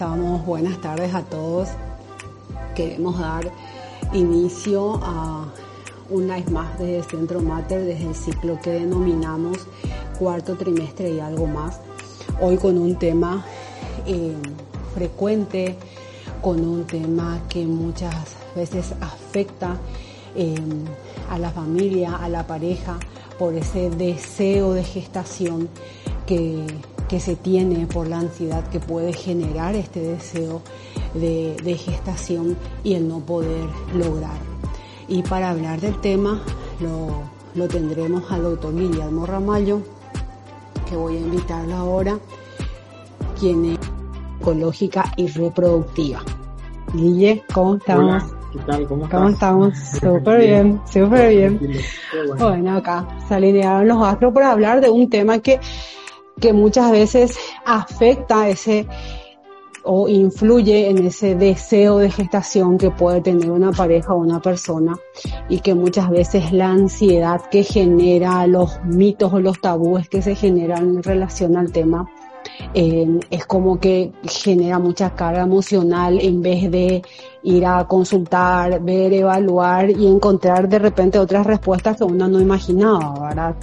estamos? Buenas tardes a todos. Queremos dar inicio a un live más desde Centro Mater, desde el ciclo que denominamos cuarto trimestre y algo más. Hoy con un tema eh, frecuente, con un tema que muchas veces afecta eh, a la familia, a la pareja, por ese deseo de gestación que que se tiene por la ansiedad que puede generar este deseo de, gestación y el no poder lograr. Y para hablar del tema lo, tendremos al doctor Guillermo Ramallo, que voy a invitarlo ahora, quien es ecológica y reproductiva. Guille, ¿cómo estamos? ¿Qué tal? ¿Cómo, ¿Cómo estamos? Súper bien, súper bien. Bueno. bueno, acá se alinearon los astros para hablar de un tema que que muchas veces afecta ese o influye en ese deseo de gestación que puede tener una pareja o una persona y que muchas veces la ansiedad que genera los mitos o los tabúes que se generan en relación al tema eh, es como que genera mucha carga emocional en vez de ir a consultar, ver, evaluar y encontrar de repente otras respuestas que uno no imaginaba, ¿verdad?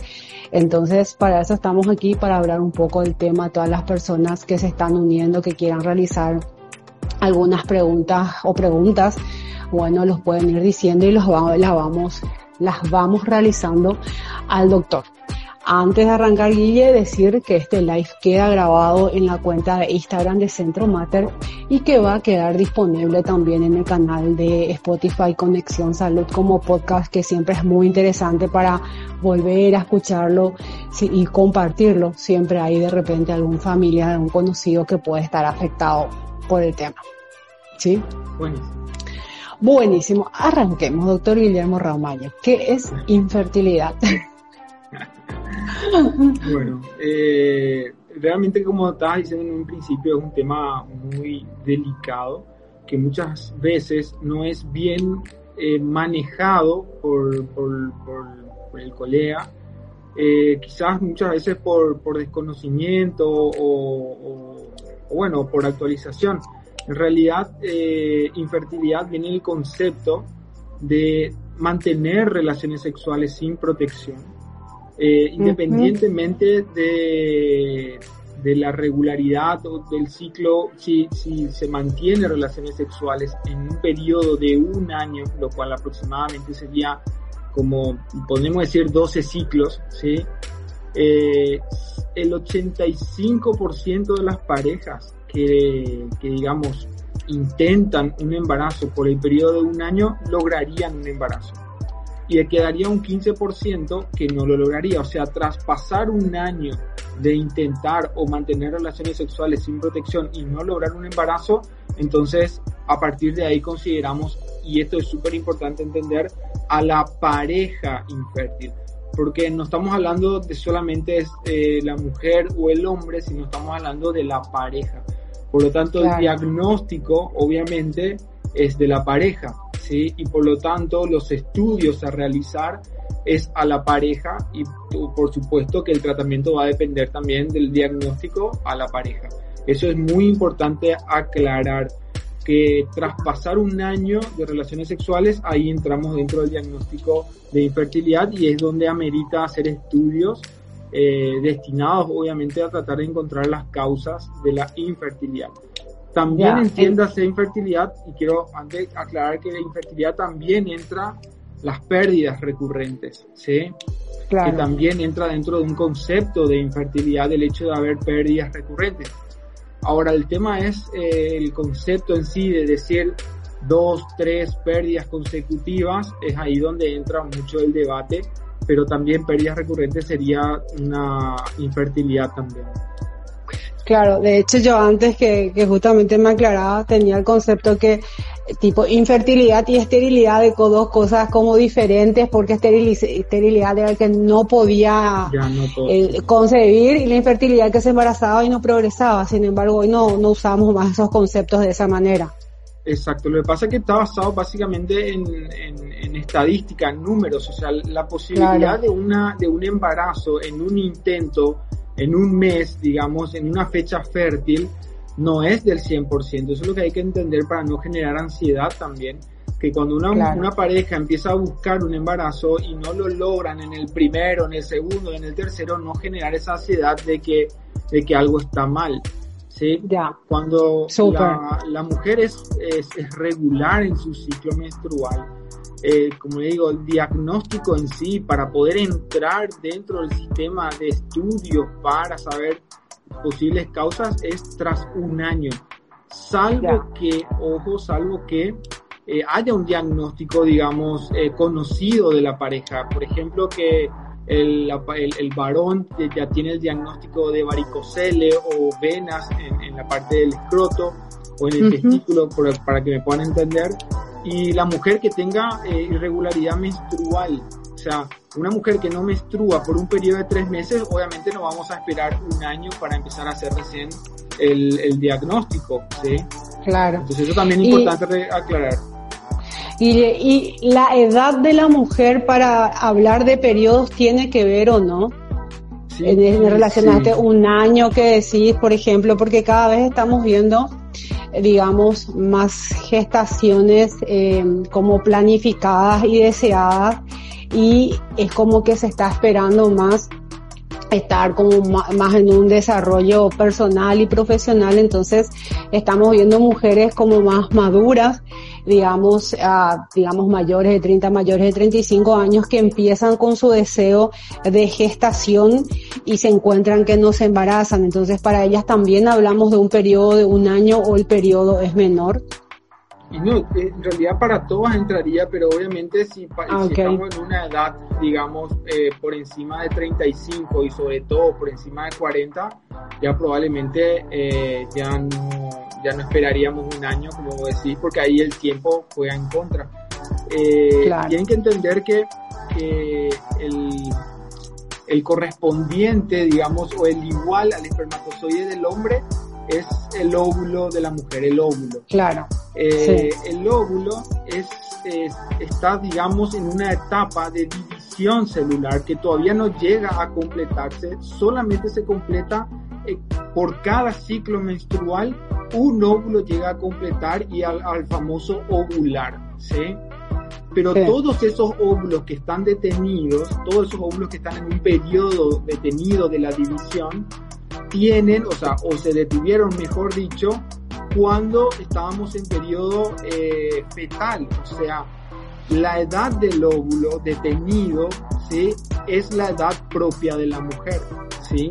Entonces, para eso estamos aquí, para hablar un poco del tema a todas las personas que se están uniendo, que quieran realizar algunas preguntas o preguntas, bueno, los pueden ir diciendo y los las vamos, las vamos realizando al doctor. Antes de arrancar, Guille, decir que este live queda grabado en la cuenta de Instagram de Centro Mater y que va a quedar disponible también en el canal de Spotify Conexión Salud como podcast, que siempre es muy interesante para volver a escucharlo y compartirlo. Siempre hay de repente algún familiar, algún conocido que puede estar afectado por el tema. ¿Sí? Buenísimo. Buenísimo. Arranquemos, doctor Guillermo Ramallo. ¿Qué es infertilidad? bueno, eh, realmente como estabas diciendo en un principio es un tema muy delicado que muchas veces no es bien eh, manejado por, por, el colega, eh, quizás muchas veces por, desconocimiento o, bueno, por actualización. En realidad, infertilidad viene el concepto de mantener relaciones sexuales sin protección eh, independientemente de, de, la regularidad o del ciclo, si, si se mantiene relaciones sexuales en un periodo de un año, lo cual aproximadamente sería como, podemos decir, 12 ciclos, ¿sí? Eh, el 85% de las parejas que, que, digamos, intentan un embarazo por el periodo de un año, lograrían un embarazo y quedaría un 15% que no lo lograría. O sea, tras pasar un año de intentar o mantener relaciones sexuales sin protección y no lograr un embarazo, entonces a partir de ahí consideramos, y esto es súper importante entender, a la pareja infértil. Porque no estamos hablando de solamente eh, la mujer o el hombre, sino estamos hablando de la pareja. Por lo tanto, el diagnóstico, obviamente, es de la pareja y por lo tanto los estudios a realizar es a la pareja y por supuesto que el tratamiento va a depender también del diagnóstico a la pareja. Eso es muy importante aclarar que tras pasar un año de relaciones sexuales, ahí entramos dentro del diagnóstico de infertilidad y es donde amerita hacer estudios eh, destinados obviamente a tratar de encontrar las causas de la infertilidad. También entiéndase infertilidad, y quiero antes aclarar que la infertilidad también entra las pérdidas recurrentes, ¿sí? Que también entra dentro de un concepto de infertilidad el hecho de haber pérdidas recurrentes. Ahora, el tema es eh, el concepto en sí de decir dos, tres pérdidas consecutivas, es ahí donde entra mucho el debate, pero también pérdidas recurrentes sería una infertilidad también. Claro, de hecho yo antes que, que justamente me aclaraba tenía el concepto que tipo infertilidad y esterilidad de dos cosas como diferentes porque esterilidad era el que no podía eh, concebir y la infertilidad que se embarazaba y no progresaba. Sin embargo, hoy no, no usamos más esos conceptos de esa manera. Exacto, lo que pasa es que está basado básicamente en, en, estadística, en números, o sea, la posibilidad de, una, de un embarazo en un intento en un mes, digamos, en una fecha fértil, no es del 100%. Eso es lo que hay que entender para no generar ansiedad también. Que cuando una, una pareja empieza a buscar un embarazo y no lo logran en el primero, en el segundo, en el tercero, no generar esa ansiedad de que, de que algo está mal. ¿sí? Ya. Cuando la, la, mujer es, es, regular en su ciclo menstrual, eh, como digo, el diagnóstico en sí, para poder entrar dentro del sistema de estudios para saber posibles causas es tras un año. Salvo que, ojo, salvo que eh, haya un diagnóstico, digamos, eh, conocido de la pareja. Por ejemplo, que el, el, varón ya tiene el diagnóstico de varicocele o venas en, la parte del escroto o en el testículo, para que me puedan entender. Y la mujer que tenga eh, irregularidad menstrual, o sea, una mujer que no menstrua por un periodo de tres meses, obviamente no vamos a esperar un año para empezar a hacer recién el, el diagnóstico, ¿sí? Claro. Entonces eso también es importante aclarar. Y, y, la edad de la mujer para hablar de periodos tiene que ver o no? Sí, en, relación a este un año que decís, por ejemplo, porque cada vez estamos viendo digamos, más gestaciones eh, como planificadas y deseadas y es como que se está esperando más estar como más en un desarrollo personal y profesional, entonces estamos viendo mujeres como más maduras, digamos, digamos mayores de 30, mayores de 35 años que empiezan con su deseo de gestación y se encuentran que no se embarazan, entonces para ellas también hablamos de un periodo de un año o el periodo es menor. Y no, eh, en realidad para todas entraría, pero obviamente si, ah, estamos en una edad, digamos, eh, por encima de 35 y sobre todo por encima de 40, ya probablemente eh, ya, no, ya no esperaríamos un año, como decís, porque ahí el tiempo juega en contra. Tienen que entender que, el, el correspondiente, digamos, o el igual al espermatozoide del hombre es el óvulo de la mujer, el óvulo. Claro. Eh, el óvulo es, está, digamos, en una etapa de división celular que todavía no llega a completarse, solamente se completa eh, por cada ciclo menstrual, un óvulo llega a completar y al, famoso ovular, ¿sí? Pero todos esos óvulos que están detenidos, todos esos óvulos que están en un periodo detenido de la división, tienen, o sea, o se detuvieron, mejor dicho, cuando estábamos en periodo eh, fetal, o sea, la edad del óvulo detenido, ¿sí? Es la edad propia de la mujer, ¿sí?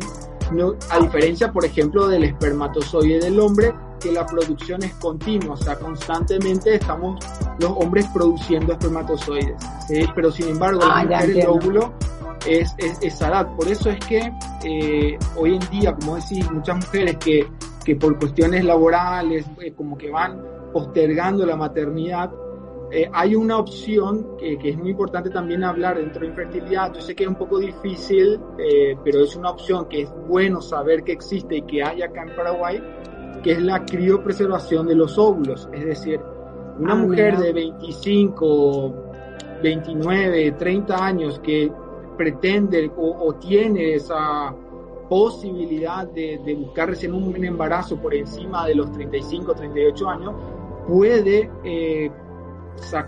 No, a diferencia, por ejemplo, del espermatozoide del hombre, que la producción es continua, o sea, constantemente estamos los hombres produciendo espermatozoides, ¿sí? Pero sin embargo, la ah, mujer, el óvulo, es, es, esa edad. Por eso es que eh, hoy en día, como decís, muchas mujeres que, que por cuestiones laborales eh, como que van postergando la maternidad, eh, hay una opción que, que, es muy importante también hablar dentro de infertilidad. Yo sé que es un poco difícil, pero es una opción que es bueno saber que existe y que hay acá en Paraguay, que es la criopreservación de los óvulos. Es decir, una ah, mujer de 25, 29, 30 años que pretende o, tiene esa posibilidad de, buscar recién un embarazo por encima de los 35, 38 años, puede, eh,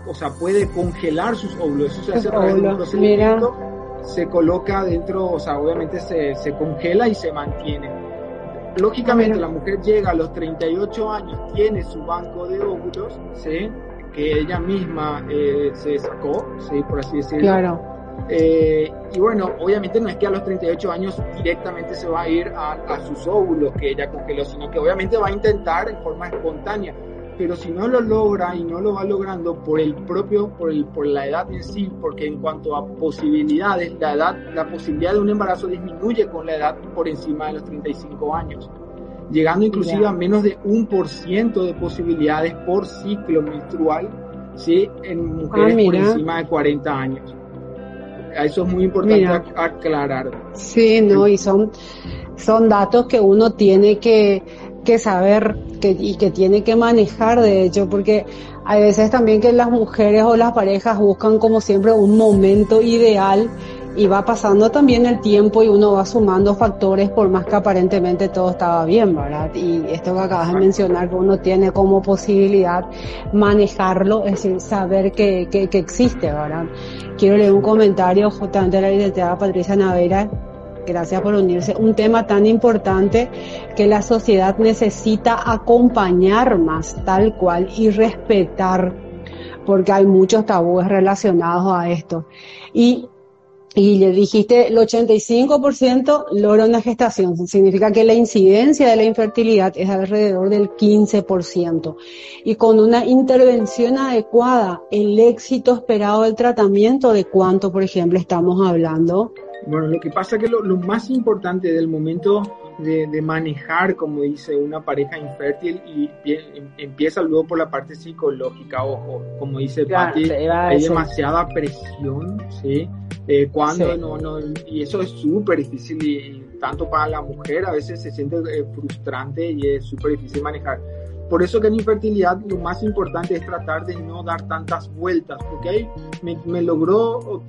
o sea, puede congelar sus óvulos. Eso se hace a través de un procedimiento, se coloca dentro, o sea, obviamente se, se congela y se mantiene. Lógicamente, la mujer llega a los 38 años, tiene su banco de óvulos, ¿sí? que ella misma eh, se sacó, ¿sí? por así decirlo. Claro eh, y bueno, obviamente no es que a los 38 años directamente se va a ir a, sus óvulos que ella congeló, sino que obviamente va a intentar en forma espontánea. Pero si no lo logra y no lo va logrando por el propio, por, el, por la edad en sí, porque en cuanto a posibilidades, la edad, la posibilidad de un embarazo disminuye con la edad por encima de los 35 años, llegando inclusive a menos de un por ciento de posibilidades por ciclo menstrual, ¿sí? En mujeres ah, por encima de 40 años eso es muy importante aclarar. Sí, no, y son, son datos que uno tiene que, que saber que, y que tiene que manejar, de hecho, porque hay veces también que las mujeres o las parejas buscan como siempre un momento ideal y va pasando también el tiempo y uno va sumando factores por más que aparentemente todo estaba bien, ¿verdad? Y esto que acabas de mencionar, que uno tiene como posibilidad manejarlo, es decir, saber que, que, que existe, ¿verdad? Quiero leer un comentario justamente de la licenciada Patricia Navera, gracias por unirse, un tema tan importante que la sociedad necesita acompañar más tal cual y respetar, porque hay muchos tabúes relacionados a esto. Y y le dijiste el 85% logra una gestación. Significa que la incidencia de la infertilidad es alrededor del 15%. Y con una intervención adecuada, el éxito esperado del tratamiento, ¿de cuánto, por ejemplo, estamos hablando? Bueno, lo que pasa es que lo, lo más importante del momento de, de, manejar, como dice, una pareja infértil y em, empieza luego por la parte psicológica, ojo, como dice claro, Patti, hay demasiada presión, ¿sí? Eh, cuando no, no, y eso es súper difícil y, tanto para la mujer a veces se siente eh, frustrante y es súper difícil manejar. Por eso que en infertilidad lo más importante es tratar de no dar tantas vueltas, ahí me, me logró,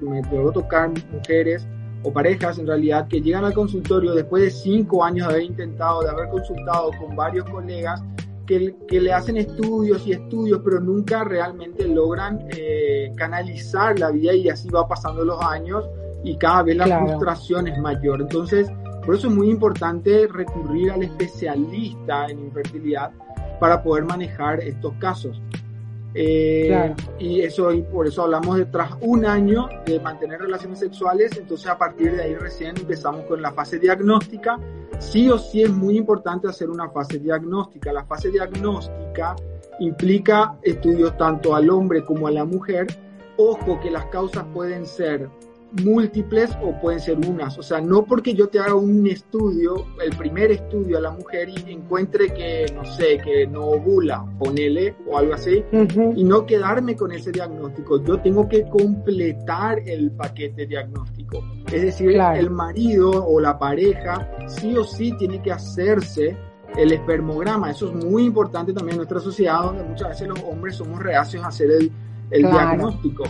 me logró tocar mujeres o parejas en realidad que llegan al consultorio después de cinco años de haber intentado, de haber consultado con varios colegas que, que le hacen estudios y estudios, pero nunca realmente logran eh, canalizar la vida y así va pasando los años y cada vez la claro. frustración es mayor. Entonces, por eso es muy importante recurrir al especialista en infertilidad para poder manejar estos casos. Eh, claro. Y eso, y por eso hablamos de tras un año de mantener relaciones sexuales, entonces a partir de ahí recién empezamos con la fase diagnóstica. Sí o sí es muy importante hacer una fase diagnóstica. La fase diagnóstica implica estudios tanto al hombre como a la mujer. Ojo que las causas pueden ser múltiples o pueden ser unas. O sea, no porque yo te haga un estudio, el primer estudio a la mujer y encuentre que, no sé, que no ovula, ponele o algo así, uh -huh. y no quedarme con ese diagnóstico. Yo tengo que completar el paquete diagnóstico. Es decir, claro. el marido o la pareja sí o sí tiene que hacerse el espermograma. Eso es muy importante también en nuestra sociedad donde muchas veces los hombres somos reacios a hacer el, el claro. diagnóstico.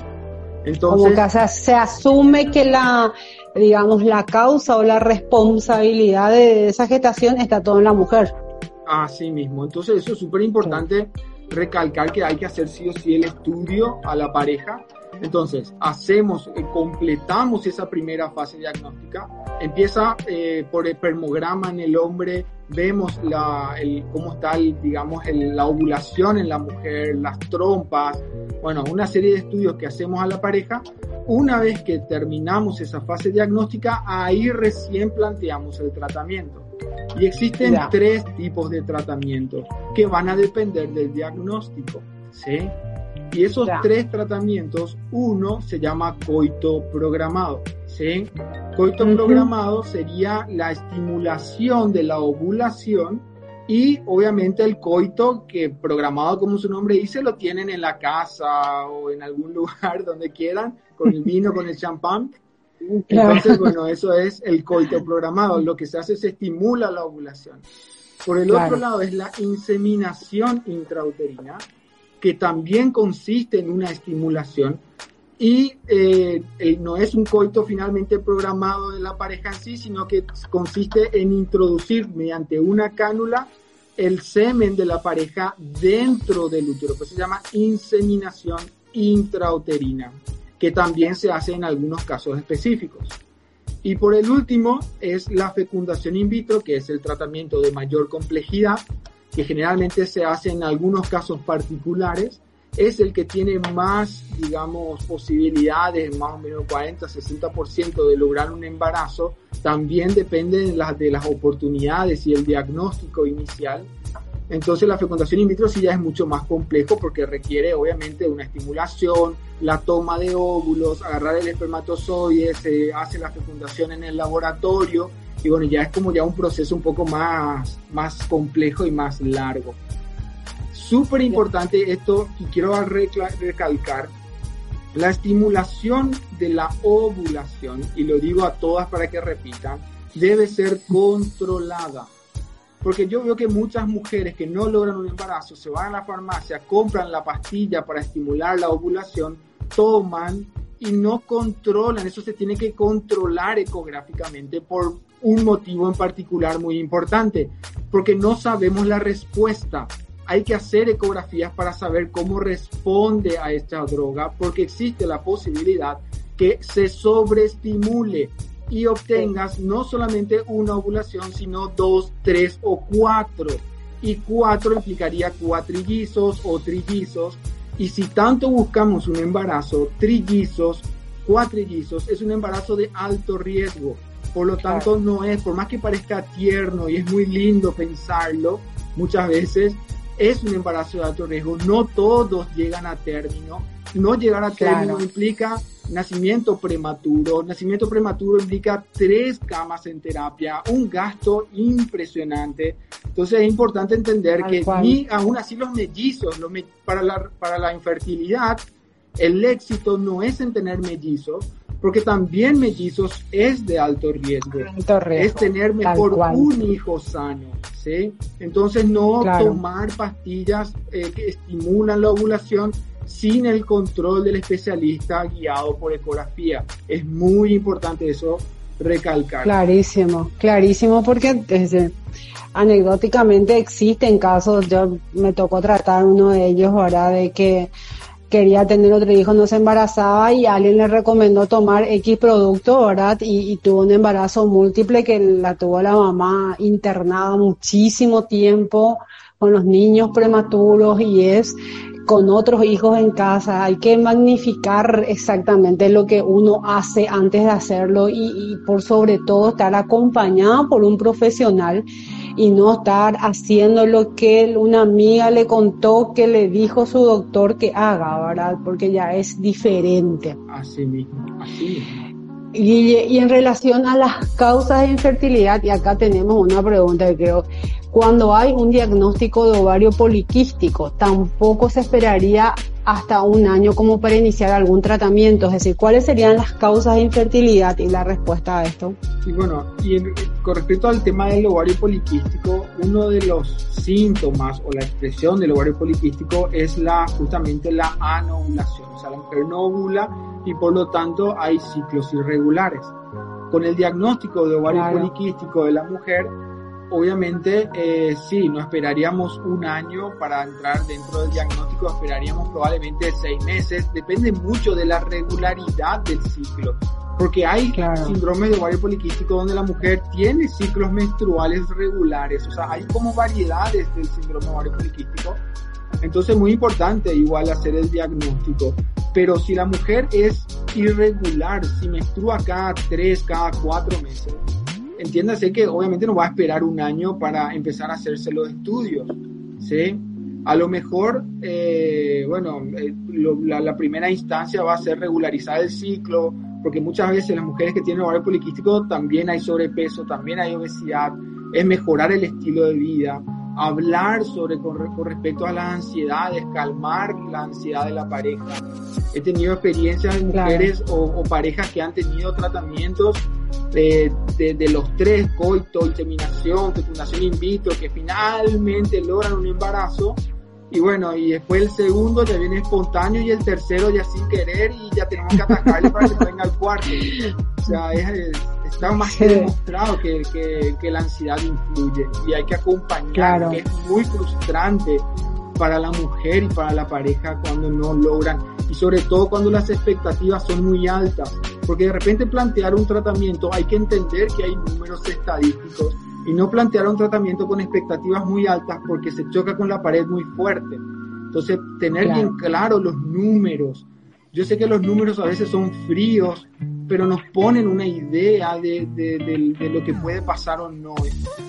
Entonces, Como que se, se asume que la, digamos, la causa o la responsabilidad de esa gestación está todo en la mujer. Así mismo. Entonces, eso es súper importante recalcar que hay que hacer sí o sí el estudio a la pareja. Entonces, hacemos, eh, completamos esa primera fase diagnóstica. Empieza eh, por el permograma en el hombre, vemos la, el, cómo está, el, digamos, el, la ovulación en la mujer, las trompas, bueno, una serie de estudios que hacemos a la pareja. Una vez que terminamos esa fase diagnóstica, ahí recién planteamos el tratamiento. Y existen ya. tres tipos de tratamiento que van a depender del diagnóstico, ¿sí? Y esos ya. tres tratamientos, uno se llama coito programado, ¿sí? Coito uh -huh. programado sería la estimulación de la ovulación y obviamente el coito que programado como su nombre dice lo tienen en la casa o en algún lugar donde quieran con el vino con el champán entonces bueno eso es el coito programado lo que se hace es estimula la ovulación por el claro. otro lado es la inseminación intrauterina que también consiste en una estimulación y eh, no es un coito finalmente programado de la pareja en sí, sino que consiste en introducir mediante una cánula el semen de la pareja dentro del útero, pues se llama inseminación intrauterina, que también se hace en algunos casos específicos. Y por el último es la fecundación in vitro, que es el tratamiento de mayor complejidad, que generalmente se hace en algunos casos particulares es el que tiene más, digamos, posibilidades, más o menos 40, 60% de lograr un embarazo, también depende de las, de las oportunidades y el diagnóstico inicial. Entonces la fecundación in vitro sí ya es mucho más complejo porque requiere obviamente una estimulación, la toma de óvulos, agarrar el espermatozoide, se hace la fecundación en el laboratorio y bueno, ya es como ya un proceso un poco más, más complejo y más largo. Súper importante esto, y quiero recalcar, la estimulación de la ovulación, y lo digo a todas para que repitan, debe ser controlada. Porque yo veo que muchas mujeres que no logran un embarazo se van a la farmacia, compran la pastilla para estimular la ovulación, toman y no controlan, eso se tiene que controlar ecográficamente por un motivo en particular muy importante, porque no sabemos la respuesta. Hay que hacer ecografías para saber cómo responde a esta droga, porque existe la posibilidad que se sobreestimule y obtengas no solamente una ovulación, sino dos, tres o cuatro. Y cuatro implicaría cuatrillizos o trillizos. Y si tanto buscamos un embarazo, trillizos, cuatrillizos, es un embarazo de alto riesgo. Por lo tanto, no es, por más que parezca tierno y es muy lindo pensarlo, muchas veces es un embarazo de alto riesgo. No todos llegan a término. No llegar a término implica nacimiento prematuro. Nacimiento prematuro implica tres camas en terapia, un gasto impresionante. Entonces es importante entender que ni aún así los mellizos, para, la, para la infertilidad, el éxito no es en tener mellizos, porque también mellizos es de alto riesgo. es tener mejor un hijo sano. ¿sí? Entonces no tomar pastillas eh, que estimulan la ovulación sin el control del especialista guiado por ecografía. Es muy importante eso recalcar. Clarísimo, clarísimo, porque desde, anecdóticamente existen casos, yo me tocó tratar uno de ellos ahora de que quería tener otro hijo, no se embarazaba y alguien le recomendó tomar X producto, ¿verdad? Y, y, tuvo un embarazo múltiple que la tuvo la mamá internada muchísimo tiempo con los niños prematuros y es con otros hijos en casa, hay que magnificar exactamente lo que uno hace antes de hacerlo y, por sobre todo estar acompañado por un profesional y no estar haciendo lo que una amiga le contó que le dijo su doctor que haga, ¿verdad? Porque ya es diferente. Así mismo, así Y, y, en relación a las causas de infertilidad, y acá tenemos una pregunta que creo, cuando hay un diagnóstico de ovario poliquístico, tampoco se esperaría hasta un año como para iniciar algún tratamiento. Es decir, ¿cuáles serían las causas de infertilidad y la respuesta a esto? Y bueno, y con respecto al tema del ovario poliquístico, uno de los síntomas o la expresión del ovario poliquístico es la justamente la anovulación. O sea, la mujer no ovula y por lo tanto hay ciclos irregulares. Con el diagnóstico de ovario poliquístico de la mujer, obviamente eh, sí, no esperaríamos un año para entrar dentro del diagnóstico, esperaríamos probablemente seis meses, depende mucho de la regularidad del ciclo, porque hay síndromes de ovario poliquístico donde la mujer tiene ciclos menstruales regulares, o sea, hay como variedades del síndrome de ovario poliquístico, entonces es muy importante igual hacer el diagnóstico, pero si la mujer es irregular, si menstrua cada tres, cada cuatro meses, entiéndase que obviamente no va a esperar un año para empezar a hacerse los estudios, ¿sí? A lo mejor, eh, bueno, eh, la, primera instancia va a ser regularizar el ciclo, porque muchas veces las mujeres que tienen ovario poliquístico también hay sobrepeso, también hay obesidad, es mejorar el estilo de vida, hablar sobre con, respecto a las ansiedades, calmar la ansiedad de la pareja. He tenido experiencias de mujeres o, parejas que han tenido tratamientos de, de, los tres, coito, inseminación, fecundación in vitro, que finalmente logran un embarazo. Y bueno, y después el segundo ya viene espontáneo y el tercero ya sin querer y ya tenemos que atacarle para que venga al cuarto. O sea, es está más que demostrado que, que, la ansiedad influye y hay que acompañar, que es muy frustrante para la mujer y para la pareja cuando no logran y sobre todo cuando las expectativas son muy altas, porque de repente plantear un tratamiento hay que entender que hay números estadísticos y no plantear un tratamiento con expectativas muy altas porque se choca con la pared muy fuerte. Entonces, tener bien claro los números. Yo sé que los números a veces son fríos, pero nos ponen una idea de, de, lo que puede pasar o no.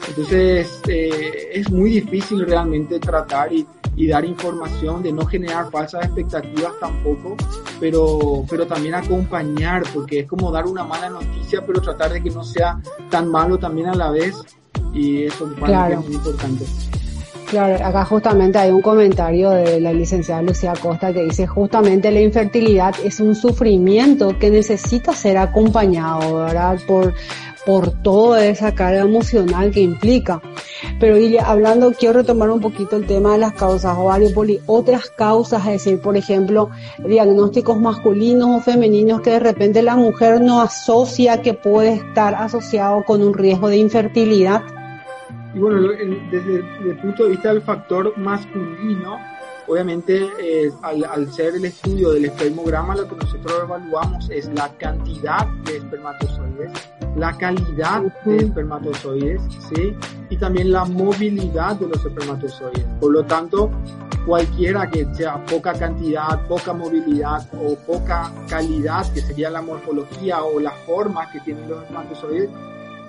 Entonces eh, es muy difícil realmente tratar y, y, dar información, de no generar falsas expectativas tampoco, pero, pero también acompañar, porque es como dar una mala noticia, pero tratar de que no sea tan malo también a la vez, y eso para es muy importante. Claro, acá justamente hay un comentario de la licenciada Lucía Costa que dice justamente la infertilidad es un sufrimiento que necesita ser acompañado, ¿verdad? Por, por toda esa carga emocional que implica. Pero y hablando, quiero retomar un poquito el tema de las causas ovario poli, otras causas, es decir, por ejemplo, diagnósticos masculinos o femeninos que de repente la mujer no asocia que puede estar asociado con un riesgo de infertilidad. Y bueno, desde el punto de vista del factor masculino, Obviamente, eh, al, ser el estudio del espermograma, lo que nosotros evaluamos es la cantidad de espermatozoides, la calidad de espermatozoides, ¿sí? Y también la movilidad de los espermatozoides. Por lo tanto, cualquiera que sea poca cantidad, poca movilidad o poca calidad, que sería la morfología o la forma que tienen los espermatozoides,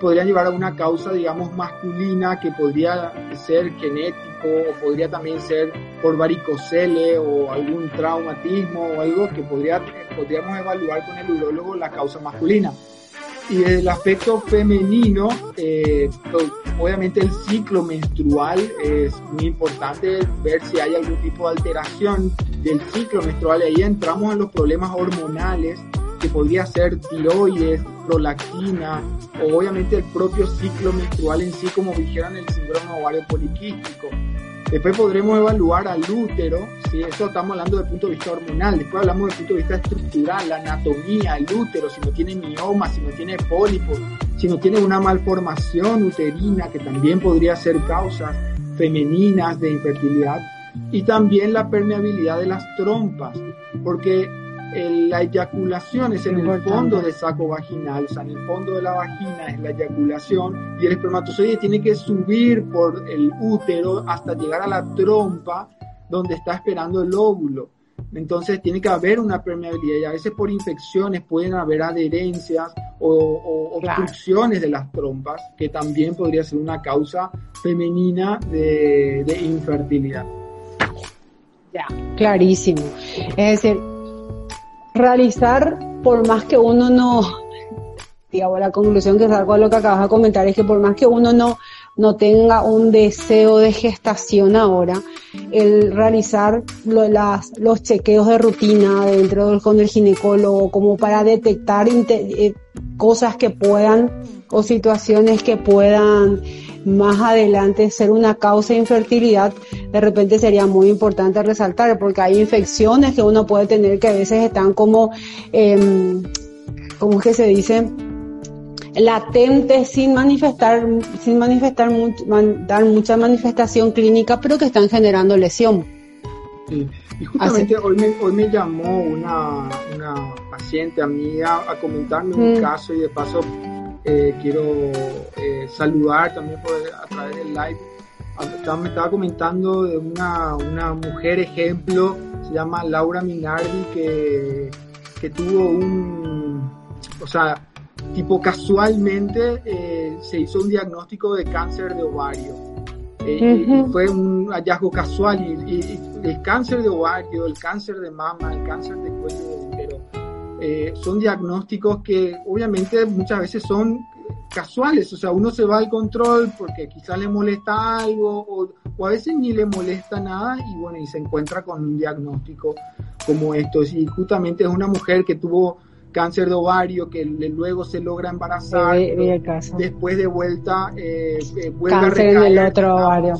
podría llevar a una causa, digamos, masculina que podría ser genético o podría también ser por varicocele o algún traumatismo o algo que podría, podríamos evaluar con el urólogo la causa masculina. Y el aspecto femenino, eh, pues, obviamente el ciclo menstrual es muy importante ver si hay algún tipo de alteración del ciclo menstrual. Ahí entramos en los problemas hormonales que podría ser tiroides, prolactina o obviamente el propio ciclo menstrual en sí, como dijeron el síndrome ovario poliquístico. Después podremos evaluar al útero, si eso estamos hablando desde el punto de vista hormonal, después hablamos desde el punto de vista estructural, la anatomía, el útero, si no tiene mioma, si no tiene pólipos, si no tiene una malformación uterina, que también podría ser causas femeninas de infertilidad, y también la permeabilidad de las trompas, porque la eyaculación es en el fondo del saco vaginal, o sea, en el fondo de la vagina es la eyaculación y el espermatozoide tiene que subir por el útero hasta llegar a la trompa donde está esperando el óvulo. Entonces tiene que haber una permeabilidad y a veces por infecciones pueden haber adherencias o, obstrucciones de las trompas, que también podría ser una causa femenina de, de infertilidad. Ya, clarísimo. Es decir, realizar, por más que uno no, digamos, la conclusión que salgo de lo que acabas de comentar es que por más que uno no, no tenga un deseo de gestación ahora, el realizar las, los chequeos de rutina dentro del, con el ginecólogo como para detectar eh, cosas que puedan o situaciones que puedan más adelante ser una causa de infertilidad, de repente sería muy importante resaltar, porque hay infecciones que uno puede tener que a veces están como, eh, como que se dice, latentes sin manifestar, sin manifestar, dar mucha manifestación clínica, pero que están generando lesión. Sí. Y justamente hoy me, hoy me llamó una, una paciente amiga a comentarme un mm. caso y de paso eh, quiero eh, saludar también por, a través del live. Me estaba comentando de una, una mujer ejemplo, se llama Laura Minardi, que, que tuvo un, o sea, tipo casualmente eh, se hizo un diagnóstico de cáncer de ovario. fue un hallazgo casual y, el cáncer de ovario, el cáncer de mama, el cáncer de cuello de útero, eh, son diagnósticos que obviamente muchas veces son casuales, o sea, uno se va al control porque quizás le molesta algo o, o, a veces ni le molesta nada y bueno, y se encuentra con un diagnóstico como estos y justamente es una mujer que tuvo cáncer de ovario que luego se logra embarazar, después de vuelta eh, eh vuelve a recaer, en el otro ovario.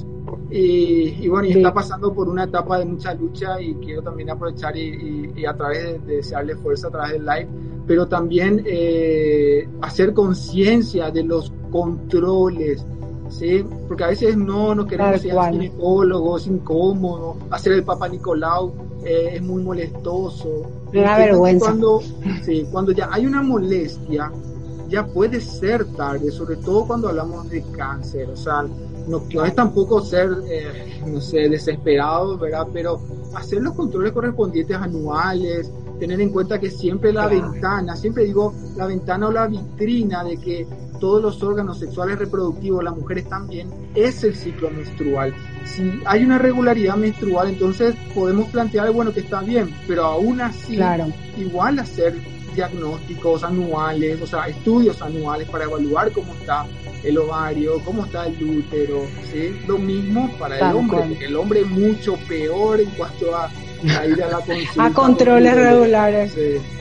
Y, bueno, y está pasando por una etapa de mucha lucha y quiero también aprovechar y, a través de, desearle fuerza a través del live, pero también eh, hacer conciencia de los controles, ¿sí? Porque a veces no, no queremos ser ginecólogos, incómodo, hacer el Papa Nicolau eh, es muy molestoso. Una vergüenza. Cuando, sí, cuando ya hay una molestia, ya puede ser tarde, sobre todo cuando hablamos de cáncer, o sea, no, es tampoco ser, eh, no sé, desesperado, ¿verdad? Pero hacer los controles correspondientes anuales, tener en cuenta que siempre la ventana, siempre digo la ventana o la vitrina de que todos los órganos sexuales reproductivos, las mujeres también, es el ciclo menstrual. Si hay una regularidad menstrual, entonces podemos plantear, bueno, que está bien, pero aún así, igual hacer diagnósticos anuales, o sea, estudios anuales para evaluar cómo está el ovario, cómo está el útero, ¿sí? Lo mismo para el hombre, porque el hombre es mucho peor en cuanto a a ir a la consulta. A controles regulares.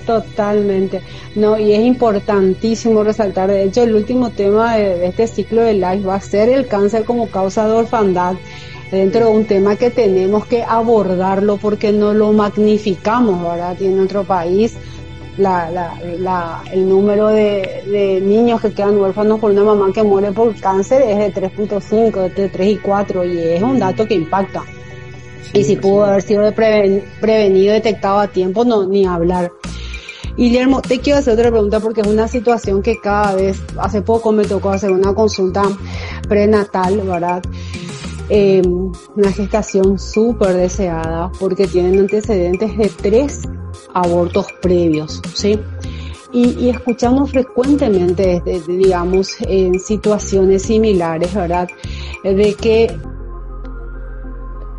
Totalmente. No, y es importantísimo resaltar, de hecho, el último tema de, este ciclo de live va a ser el cáncer como causa de orfandad dentro de un tema que tenemos que abordarlo porque no lo magnificamos, ¿verdad? Y en nuestro país la, la, la, el número de, de, niños que quedan huérfanos por una mamá que muere por cáncer es de 3.5, de 3 y 4 y es un dato que impacta. y si pudo haber sido prevenido, detectado a tiempo, no, ni hablar. Guillermo, te quiero hacer otra pregunta porque es una situación que cada vez, hace poco me tocó hacer una consulta prenatal, ¿verdad? Eh, una gestación súper deseada porque tienen antecedentes de tres abortos previos, ¿sí? Y, escuchamos frecuentemente, digamos, en situaciones similares, ¿verdad? De que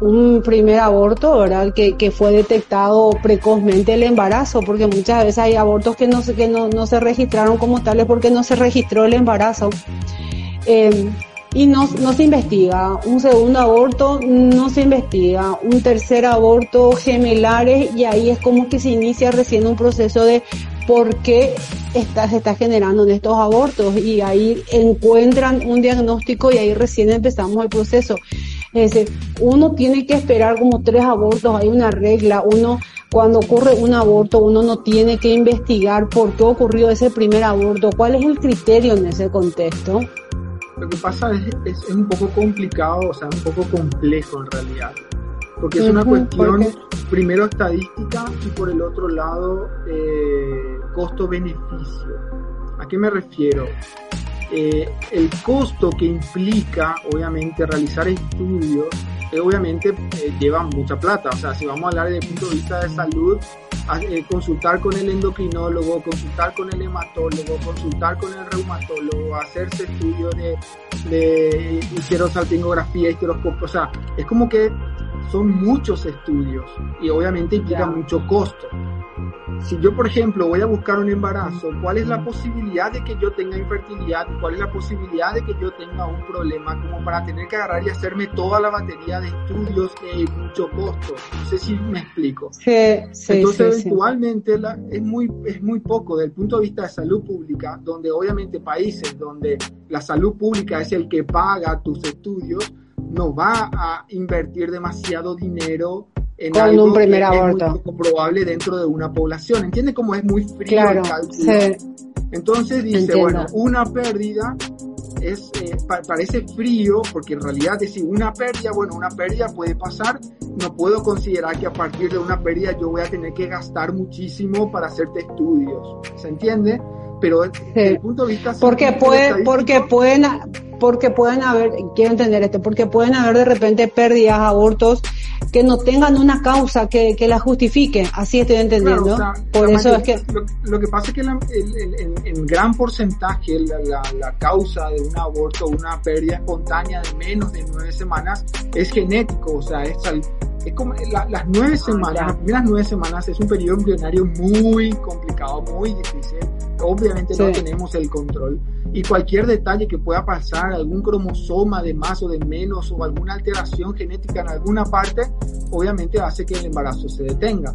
un primer aborto, ¿verdad? Que, que fue detectado precozmente el embarazo, porque muchas veces hay abortos que no, que no, no se registraron como tales porque no se registró el embarazo. Eh, y no, no se investiga. Un segundo aborto no se investiga. Un tercer aborto gemelares y ahí es como que se inicia recién un proceso de por qué se está generando en estos abortos y ahí encuentran un diagnóstico y ahí recién empezamos el proceso. Es decir, uno tiene que esperar como tres abortos, hay una regla, uno cuando ocurre un aborto uno no tiene que investigar por qué ocurrió ese primer aborto, cuál es el criterio en ese contexto. Lo que pasa es, es, un poco complicado, o sea, un poco complejo en realidad. Porque es una cuestión, primero estadística y por el otro lado, eh, costo-beneficio. ¿A qué me refiero? Eh, el costo que implica, obviamente, realizar estudios, eh, obviamente lleva mucha plata. O sea, si vamos a hablar desde el punto de vista de salud, eh, consultar con el endocrinólogo, consultar con el hematólogo, consultar con el reumatólogo, hacerse estudios de, de histerosalpingografía, histeroscopio, o sea, es como que son muchos estudios y obviamente implica mucho costo. Si yo, por ejemplo, voy a buscar un embarazo, ¿cuál es la posibilidad de que yo tenga infertilidad? ¿Cuál es la posibilidad de que yo tenga un problema como para tener que agarrar y hacerme toda la batería de estudios y mucho costo? No sé si me explico. Sí, sí, Entonces, eventualmente es, muy, es muy poco desde el punto de vista de salud pública, donde obviamente países donde la salud pública es el que paga tus estudios, no va a invertir demasiado dinero en con algo un primer que aborto. es muy comprobable dentro de una población. ¿Entiende cómo es muy frío claro, el cálculo? Sí. Entonces dice, Entiendo. bueno, una pérdida es eh, pa parece frío porque en realidad decir una pérdida, bueno, una pérdida puede pasar, no puedo considerar que a partir de una pérdida yo voy a tener que gastar muchísimo para hacerte estudios, ¿se entiende? Pero desde el punto de vista porque puede, porque pueden porque pueden haber, quiero entender esto, porque pueden haber de repente pérdidas, abortos que no tengan una causa que, que la justifique, así estoy entendiendo. Claro, o sea, Por eso mayoría, es que... Lo, lo, que pasa es que en gran porcentaje la, la, la, causa de un aborto, una pérdida espontánea de menos de nueve semanas, es genético, o sea, es, es como la, las nueve semanas, ah, las primeras nueve semanas es un periodo embrionario muy complicado, muy difícil. Obviamente sí. no tenemos el control y cualquier detalle que pueda pasar, algún cromosoma de más o de menos o alguna alteración genética en alguna parte, obviamente hace que el embarazo se detenga.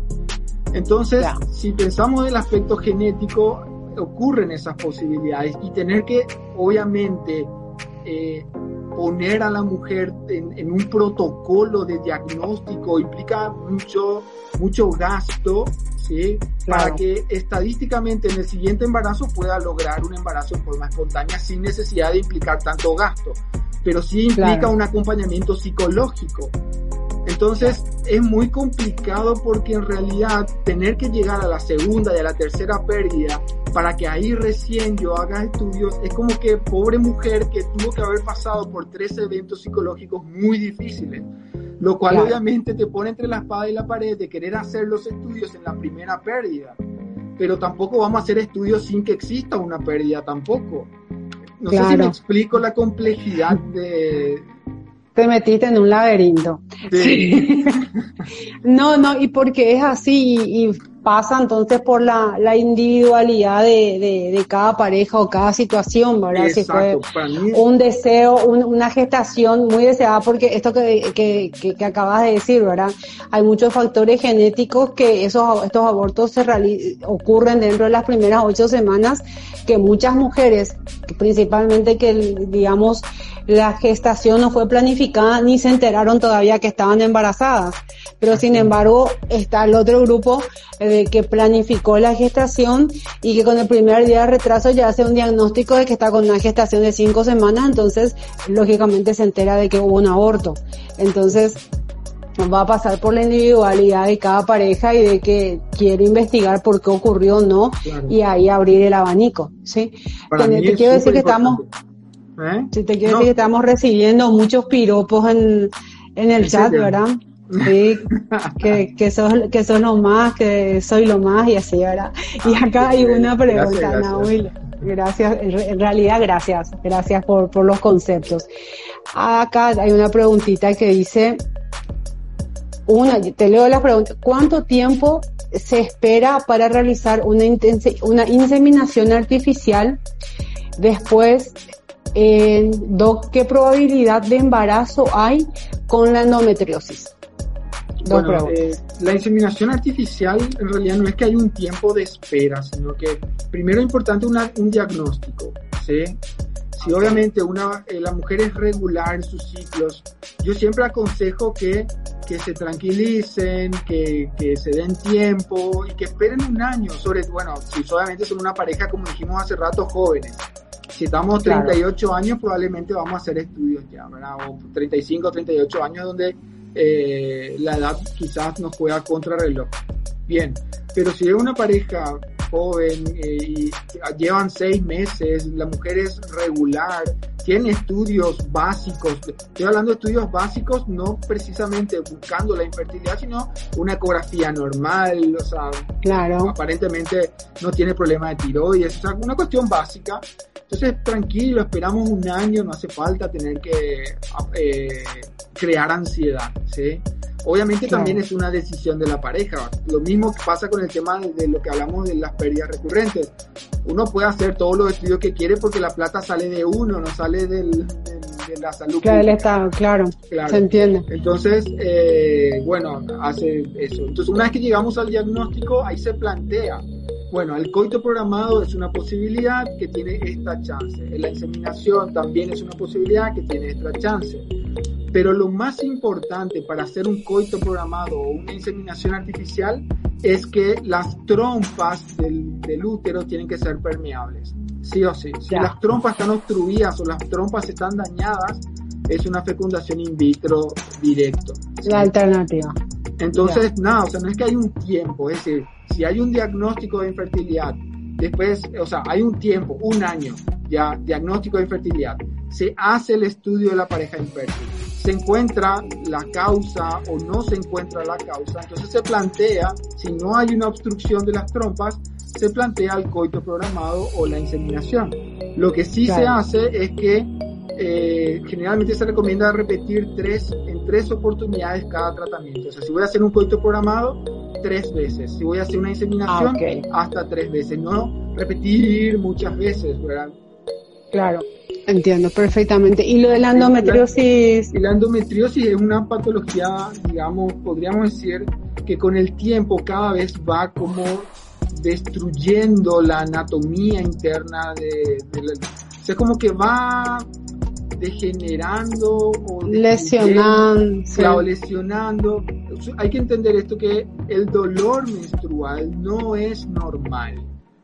Entonces, si pensamos del aspecto genético, ocurren esas posibilidades y tener que, obviamente, eh, poner a la mujer en, en, un protocolo de diagnóstico implica mucho, mucho gasto, ¿sí? Claro. Para que estadísticamente en el siguiente embarazo pueda lograr un embarazo en forma espontánea sin necesidad de implicar tanto gasto. Pero sí implica claro. un acompañamiento psicológico. Entonces es muy complicado porque en realidad tener que llegar a la segunda y a la tercera pérdida para que ahí recién yo haga estudios es como que pobre mujer que tuvo que haber pasado por tres eventos psicológicos muy difíciles. Lo cual claro. obviamente te pone entre la espada y la pared de querer hacer los estudios en la primera pérdida. Pero tampoco vamos a hacer estudios sin que exista una pérdida tampoco. No claro. sé si me explico la complejidad de, te metiste en un laberinto. Sí. no, no, y porque es así, y, y, pasa entonces por la, la individualidad de, de, de, cada pareja o cada situación, ¿verdad? Si fue un deseo, una gestación muy deseada, porque esto que, que, que, acabas de decir, ¿verdad? Hay muchos factores genéticos que esos, estos abortos se ocurren dentro de las primeras ocho semanas, que muchas mujeres, principalmente que, digamos, la gestación no fue planificada ni se enteraron todavía que estaban embarazadas. Pero sin embargo, está el otro grupo que planificó la gestación y que con el primer día de retraso ya hace un diagnóstico de que está con una gestación de cinco semanas, entonces lógicamente se entera de que hubo un aborto. Entonces, va a pasar por la individualidad de cada pareja y de que quiere investigar por qué ocurrió o no y ahí abrir el abanico, ¿sí? te, quiero decir que estamos, ¿Eh? te quiero decir que estamos recibiendo muchos piropos en, en el chat, ¿verdad? Sí, que, que sos, que sos lo más, que soy lo más y así, ¿verdad? Y ah, acá hay una pregunta, gracias, gracias, en realidad gracias, gracias por, por los conceptos. Acá hay una preguntita que dice, una, te leo la pregunta, ¿cuánto tiempo se espera para realizar una, una inseminación artificial después eh, ¿qué probabilidad de embarazo hay con la endometriosis? Bueno, eh, la inseminación artificial en realidad no es que hay un tiempo de espera, sino que primero es importante un diagnóstico. ¿sí? Si obviamente una, eh, la mujer es regular en sus ciclos, yo siempre aconsejo que, que se tranquilicen, que, que, se den tiempo y que esperen un año. Sobre, bueno, si solamente son una pareja, como dijimos hace rato, jóvenes. Si estamos 38 años, probablemente vamos a hacer estudios ya, ¿verdad? O 35, 38 años donde eh, la edad quizás nos juega contra reloj. Bien, pero si es una pareja joven eh, y llevan seis meses, la mujer es regular, tiene estudios básicos, estoy hablando de estudios básicos no precisamente buscando la infertilidad, sino una ecografía normal, o sea, claro. aparentemente no tiene problema de tiroides, o sea, una cuestión básica. Entonces, tranquilo, esperamos un año, no hace falta tener que eh, crear ansiedad, ¿sí? Obviamente también es una decisión de la pareja. Lo mismo pasa con el tema de, lo que hablamos de las pérdidas recurrentes. Uno puede hacer todos los estudios que quiere porque la plata sale de uno, no sale del, de la salud. Claro, del Estado, claro, Se entiende. Entonces, eh, bueno, hace eso. Entonces, una vez que llegamos al diagnóstico, ahí se plantea. Bueno, el coito programado es una posibilidad que tiene esta chance. La inseminación también es una posibilidad que tiene esta chance. Pero lo más importante para hacer un coito programado o una inseminación artificial es que las trompas del, del útero tienen que ser permeables, sí o sí. Si las trompas están obstruidas o las trompas están dañadas, es una fecundación in vitro directo. La alternativa. Entonces, nada, o sea, no es que hay un tiempo, es decir, si hay un diagnóstico de infertilidad, después, o sea, hay un tiempo, un año, ya, diagnóstico de infertilidad, se hace el estudio de la pareja infértil se encuentra la causa o no se encuentra la causa, entonces se plantea, si no hay una obstrucción de las trompas, se plantea el coito programado o la inseminación. Lo que sí se hace es que eh, generalmente se recomienda repetir tres, en tres oportunidades cada tratamiento. O sea, si voy a hacer un coito programado, tres veces. Si voy a hacer una inseminación, ah, hasta tres veces. No repetir muchas veces, ¿verdad? Claro. Entiendo perfectamente. ¿Y lo de la endometriosis? Y la endometriosis es una patología, digamos, podríamos decir que con el tiempo cada vez va como destruyendo la anatomía interna de, la... O sea, como que va degenerando o lesionando. Claro, lesionando. Hay que entender esto que el dolor menstrual no es normal.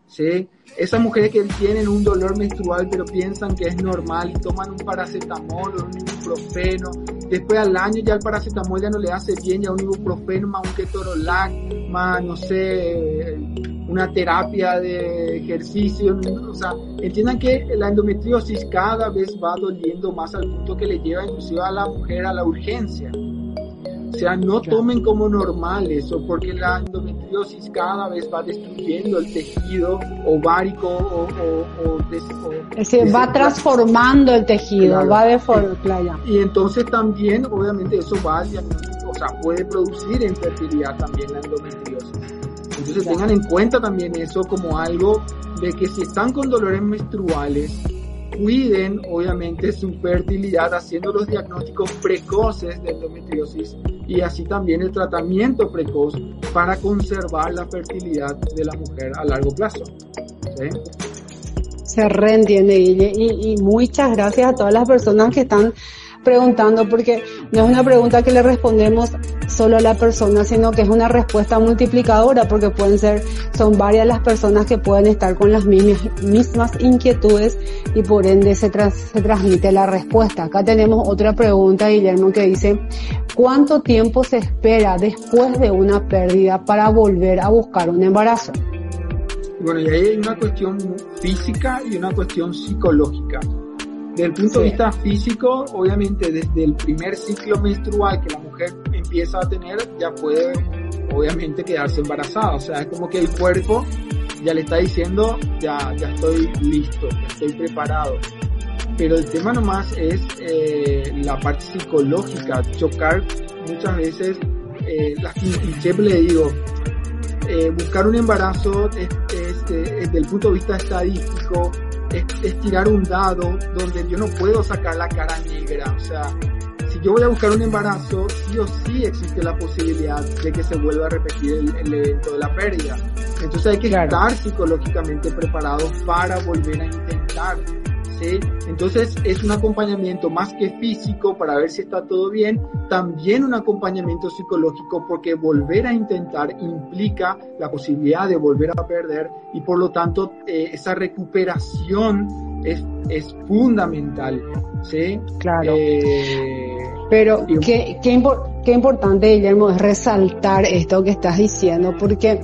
¿sí? Esas mujeres que tienen un dolor menstrual pero piensan que es normal y toman un paracetamol o un ibuprofeno, después al año ya el paracetamol ya no le hace bien, ya un ibuprofeno más un ketorolac, más no sé, una terapia de ejercicio, o sea, entiendan que la endometriosis cada vez va doliendo más al punto que le lleva inclusive a la mujer a la urgencia. O sea, no tomen como normal eso, porque la endometriosis cada vez va destruyendo el tejido ovárico o... o, es decir, va transformando el tejido, va de forma... Y entonces también, obviamente, eso va o sea, puede producir infertilidad también la endometriosis. Entonces tengan en cuenta también eso como algo de que si están con dolores menstruales, cuiden obviamente su fertilidad haciendo los diagnósticos precoces de endometriosis y así también el tratamiento precoz para conservar la fertilidad de la mujer a largo plazo. Se reentiende, Guille, y, y muchas gracias a todas las personas que están preguntando porque no es una pregunta que le respondemos solo a la persona, sino que es una respuesta multiplicadora porque pueden ser, son varias las personas que pueden estar con las mismas, mismas inquietudes y por ende se, se transmite la respuesta. Acá tenemos otra pregunta, Guillermo, que dice, ¿cuánto tiempo se espera después de una pérdida para volver a buscar un embarazo? Bueno, y ahí hay una cuestión física y una cuestión psicológica. Desde el punto de vista físico, obviamente desde el primer ciclo menstrual que la mujer empieza a tener, ya puede obviamente quedarse embarazada. O sea, es como que el cuerpo ya le está diciendo, ya, ya estoy listo, ya estoy preparado. Pero el tema nomás es eh, la parte psicológica, chocar muchas veces, eh, siempre le digo, eh, buscar un embarazo es, desde el punto de vista estadístico, es, tirar un dado donde yo no puedo sacar la cara negra. O sea, si yo voy a buscar un embarazo, sí o sí existe la posibilidad de que se vuelva a repetir el, evento de la pérdida. Entonces hay que estar psicológicamente preparados para volver a intentar entonces es un acompañamiento más que físico para ver si está todo bien, también un acompañamiento psicológico porque volver a intentar implica la posibilidad de volver a perder y por lo tanto eh, esa recuperación es, es fundamental, ¿sí? Claro. Eh, Pero qué, qué, qué importante, Guillermo, es resaltar esto que estás diciendo porque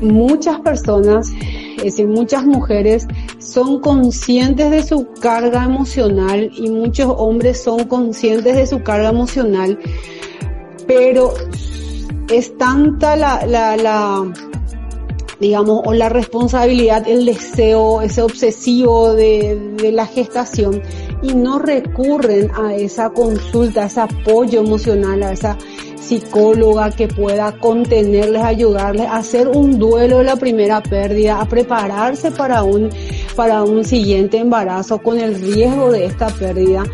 muchas personas, es decir, muchas mujeres son conscientes de su carga emocional y muchos hombres son conscientes de su carga emocional, pero es tanta la, la, la digamos, o la responsabilidad, el deseo, ese obsesivo de, de la gestación y no recurren a esa consulta, a ese apoyo emocional, a esa psicóloga que pueda contenerles, ayudarles a hacer un duelo de la primera pérdida, a prepararse para un, para un siguiente embarazo con el riesgo de esta pérdida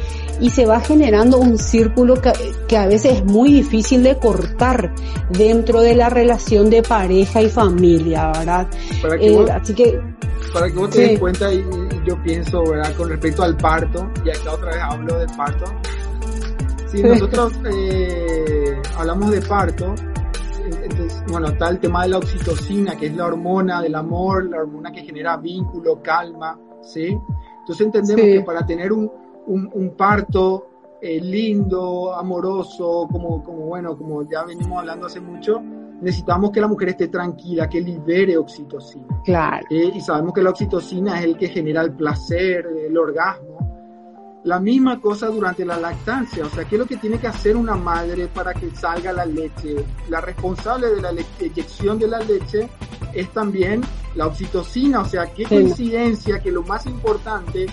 y se va generando un círculo que, que, a veces es muy difícil de cortar dentro de la relación de pareja y familia, ¿verdad? Eh, así que para que vos te des cuenta y, yo pienso, ¿verdad? Con respecto al parto, y acá otra vez hablo del parto, si nosotros eh, hablamos de parto, entonces, bueno, está el tema de la oxitocina, que es la hormona del amor, la hormona que genera vínculo, calma, ¿sí? Entonces entendemos que para tener un, un, parto eh, lindo, amoroso, como, como, bueno, como ya venimos hablando hace mucho, necesitamos que la mujer esté tranquila, que libere oxitocina. Claro. y sabemos que la oxitocina es el que genera el placer, el orgasmo. La misma cosa durante la lactancia, o sea, ¿qué es lo que tiene que hacer una madre para que salga la leche? La responsable de la eyección de la leche es también la oxitocina, o sea, qué coincidencia que lo más importante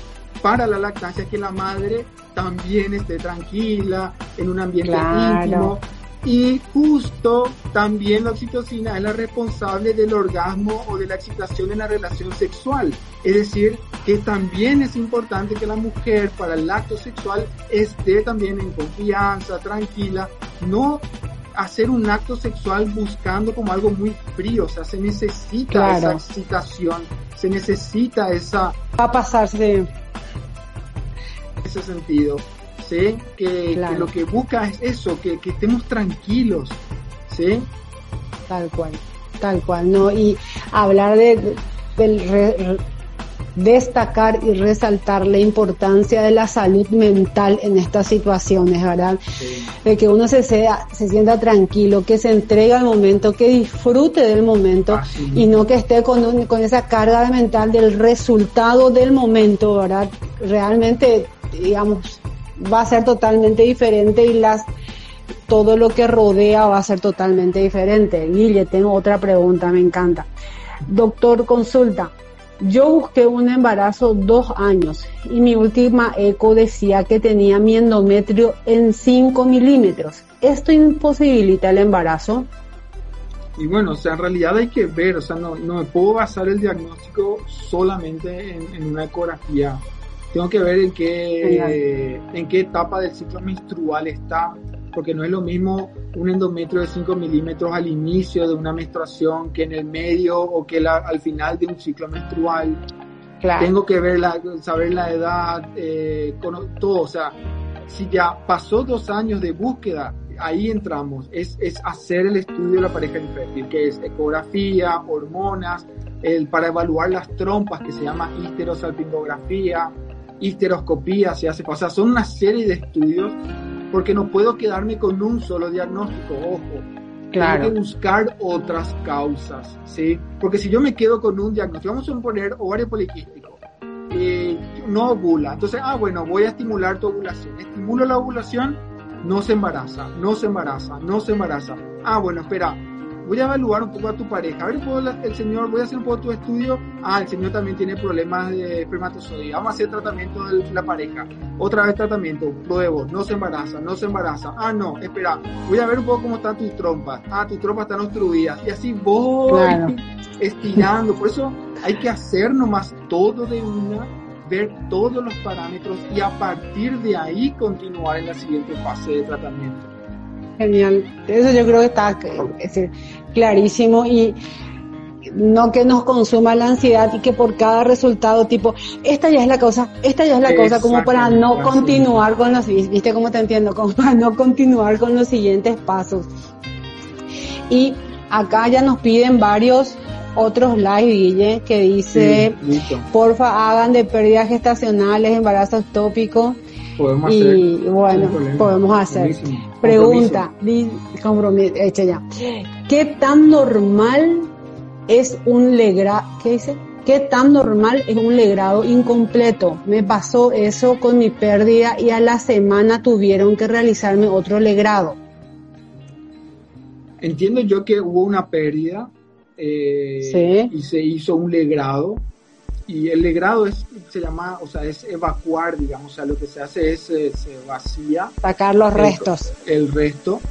para la lactancia es que la madre también esté tranquila, en un ambiente íntimo, y justo también la oxitocina es la responsable del orgasmo o de la excitación en la relación sexual. Es decir, que también es importante que la mujer para el acto sexual esté también en confianza, tranquila, no hacer un acto sexual buscando como algo muy frío, o sea, se necesita esa excitación, se necesita esa... Va a pasarse. Ese sentido. ¿Sí? Que, lo que busca es eso, que, estemos tranquilos, ¿sí? Tal cual, tal cual, ¿no? Y hablar de, del destacar y resaltar la importancia de la salud mental en estas situaciones, ¿verdad? De que uno se, sea, se sienta tranquilo, que se entregue al momento, que disfrute del momento y no que esté con, con esa carga mental del resultado del momento, ¿verdad? Realmente, digamos, va a ser totalmente diferente y las todo lo que rodea va a ser totalmente diferente. Guille, tengo otra pregunta, me encanta. Doctor, consulta. Yo busqué un embarazo dos años y mi última eco decía que tenía mi endometrio en 5 milímetros. ¿Esto imposibilita el embarazo? Y bueno, o sea, en realidad hay que ver, o sea, no, no me puedo basar el diagnóstico solamente en, una ecografía. Tengo que ver en qué, en qué etapa del ciclo menstrual está, porque no es lo mismo un endometrio de 5 milímetros al inicio de una menstruación que en el medio o que la, al final de un ciclo menstrual. Tengo que ver la, saber la edad, eh, con, todo, o sea, si ya pasó dos años de búsqueda, ahí entramos, es, es hacer el estudio de la pareja infértil, que es ecografía, hormonas, el, para evaluar las trompas, que se llama histerosalpingografía, histeroscopía, se hace, o sea, son una serie de estudios, porque no puedo quedarme con un solo diagnóstico, ojo. Claro. Tengo que buscar otras causas, ¿sí? Porque si yo me quedo con un diagnóstico, vamos a poner ovario poliquístico, eh, no ovula, entonces, ah, bueno, voy a estimular tu ovulación, estimulo la ovulación, no se embaraza, no se embaraza, no se embaraza. Ah, bueno, espera, voy a evaluar un poco a tu pareja. A ver, ¿puedo el señor, voy a hacer un poco tu estudio. Ah, el señor también tiene problemas de espermatozoide. Vamos a hacer tratamiento de la pareja. Otra vez tratamiento, pruebo, no se embaraza, no se embaraza. Ah, no, espera, voy a ver un poco cómo están tus trompas. Ah, tus trompas están obstruidas. Y así voy estirando. Por eso hay que hacer nomás todo de una ver todos los parámetros y a partir de ahí continuar en la siguiente fase de tratamiento. Genial, eso yo creo que está clarísimo y no que nos consuma la ansiedad y que por cada resultado tipo, esta ya es la cosa, esta ya es la cosa, como para no continuar con los, viste cómo te entiendo, como para no continuar con los siguientes pasos. Y acá ya nos piden varios otros live, Guille, que dice, porfa, hagan de pérdidas gestacionales, embarazos tópicos. Podemos y bueno, podemos hacer. Pregunta, hecha ya. ¿Qué tan normal es un legrado? ¿Qué dice? ¿Qué tan normal es un legrado incompleto? Me pasó eso con mi pérdida y a la semana tuvieron que realizarme otro legrado. Entiendo yo que hubo una pérdida, eh, y se hizo un legrado. Y el legrado es, se llama, o sea, es evacuar, digamos, o sea, lo que se hace es, eh, se vacía. Sacar los restos. El resto.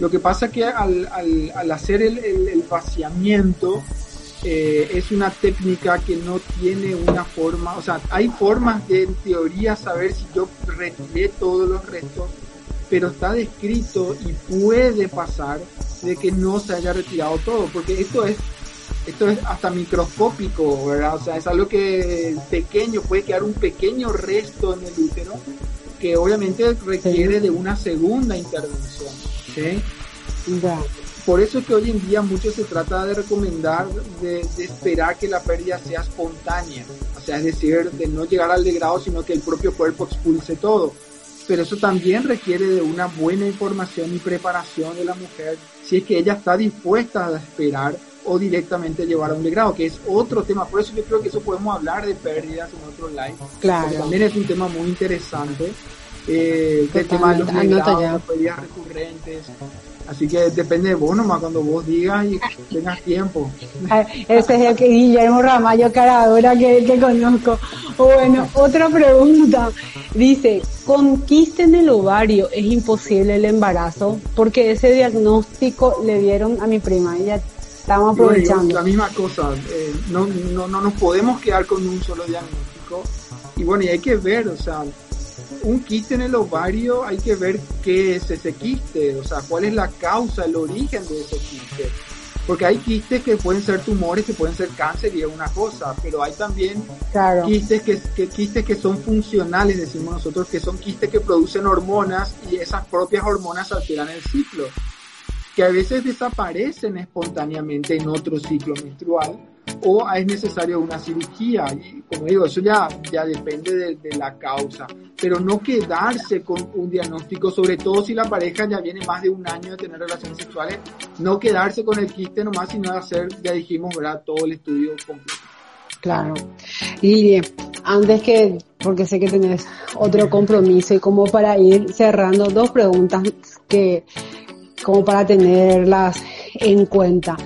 Lo que pasa que al, al, hacer el, el, vaciamiento, eh, es una técnica que no tiene una forma, o sea, hay formas de en teoría saber si yo retiré todos los restos, pero está descrito y puede pasar de que no se haya retirado todo, porque esto es esto es hasta microscópico, ¿verdad? O sea, es algo que pequeño, puede quedar un pequeño resto en el útero que obviamente requiere de una segunda intervención. ¿sí? Por eso es que hoy en día mucho se trata de recomendar de, de, esperar que la pérdida sea espontánea, o sea, es decir, de no llegar al degrado, sino que el propio cuerpo expulse todo pero eso también requiere de una buena información y preparación de la mujer si es que ella está dispuesta a esperar o directamente llevar a un degrado, que es otro tema. Por eso yo creo que eso podemos hablar de pérdidas en otro live. Claro. también es un tema muy interesante. Eh, el tema de los degrados, pérdidas recurrentes. Así que depende de vos nomás cuando vos digas y tengas tiempo. Ah, ese es el que Guillermo Ramallo Caradura que, que conozco. Bueno, otra pregunta. Dice, ¿con quiste en el ovario es imposible el embarazo? Porque ese diagnóstico le dieron a mi prima. Ella estamos aprovechando. la misma cosa. Eh, no, no, no nos podemos quedar con un solo diagnóstico. Y bueno, y hay que ver, o sea, un quiste en el ovario hay que ver qué es ese quiste, o sea, cuál es la causa, el origen de ese quiste. Porque hay quistes que pueden ser tumores, que pueden ser cáncer y es una cosa, pero hay también quistes, que, quistes que son funcionales, decimos nosotros, que son quistes que producen hormonas y esas propias hormonas alteran el ciclo, que a veces desaparecen espontáneamente en otro ciclo menstrual o es necesario una cirugía. Y como digo, eso ya, ya depende de, la causa, pero no quedarse con un diagnóstico, sobre todo si la pareja ya viene más de un año de tener relaciones sexuales, no quedarse con el quiste nomás, sino hacer, ya dijimos, ¿verdad? todo el estudio completo. Claro. Y antes que, porque sé que tenés otro compromiso y como para ir cerrando, dos preguntas que, como para tenerlas en cuenta